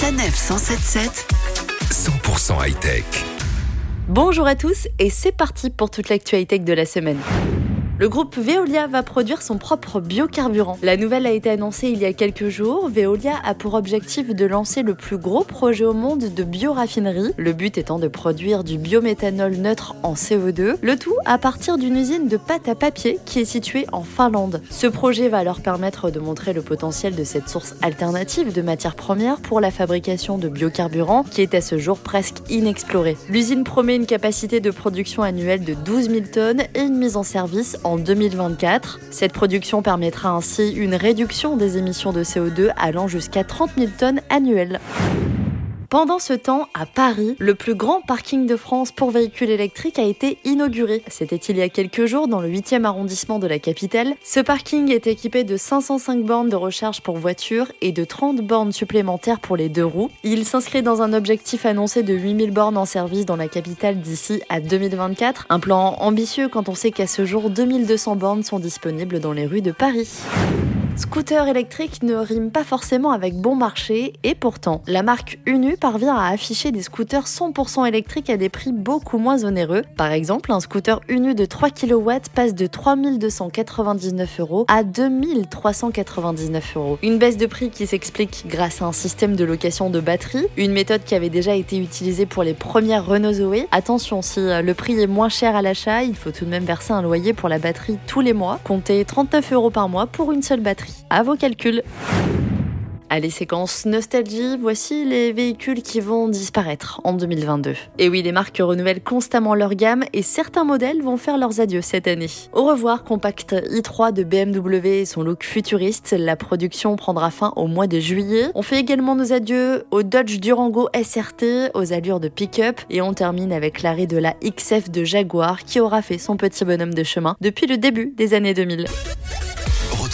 Sanef 177 100% high-tech. Bonjour à tous et c'est parti pour toute l'actualité de la semaine. Le groupe Veolia va produire son propre biocarburant. La nouvelle a été annoncée il y a quelques jours. Veolia a pour objectif de lancer le plus gros projet au monde de bioraffinerie, le but étant de produire du biométhanol neutre en CO2, le tout à partir d'une usine de pâte à papier qui est située en Finlande. Ce projet va leur permettre de montrer le potentiel de cette source alternative de matières premières pour la fabrication de biocarburants qui est à ce jour presque inexplorée. L'usine promet une capacité de production annuelle de 12 000 tonnes et une mise en service en 2024. Cette production permettra ainsi une réduction des émissions de CO2 allant jusqu'à 30 000 tonnes annuelles. Pendant ce temps, à Paris, le plus grand parking de France pour véhicules électriques a été inauguré. C'était il y a quelques jours dans le 8e arrondissement de la capitale. Ce parking est équipé de 505 bornes de recharge pour voitures et de 30 bornes supplémentaires pour les deux roues. Il s'inscrit dans un objectif annoncé de 8000 bornes en service dans la capitale d'ici à 2024. Un plan ambitieux quand on sait qu'à ce jour, 2200 bornes sont disponibles dans les rues de Paris. Scooter électrique ne rime pas forcément avec bon marché et pourtant, la marque Unu parvient à afficher des scooters 100% électriques à des prix beaucoup moins onéreux. Par exemple, un scooter Unu de 3 kW passe de 3299 euros à 2399 euros. Une baisse de prix qui s'explique grâce à un système de location de batterie, une méthode qui avait déjà été utilisée pour les premières Renault Zoé. Attention, si le prix est moins cher à l'achat, il faut tout de même verser un loyer pour la batterie tous les mois, comptez 39 euros par mois pour une seule batterie. À vos calculs. Allez, séquence nostalgie, voici les véhicules qui vont disparaître en 2022. Et oui, les marques renouvellent constamment leur gamme et certains modèles vont faire leurs adieux cette année. Au revoir, compact i3 de BMW et son look futuriste, la production prendra fin au mois de juillet. On fait également nos adieux au Dodge Durango SRT, aux allures de pick-up, et on termine avec l'arrêt de la XF de Jaguar qui aura fait son petit bonhomme de chemin depuis le début des années 2000.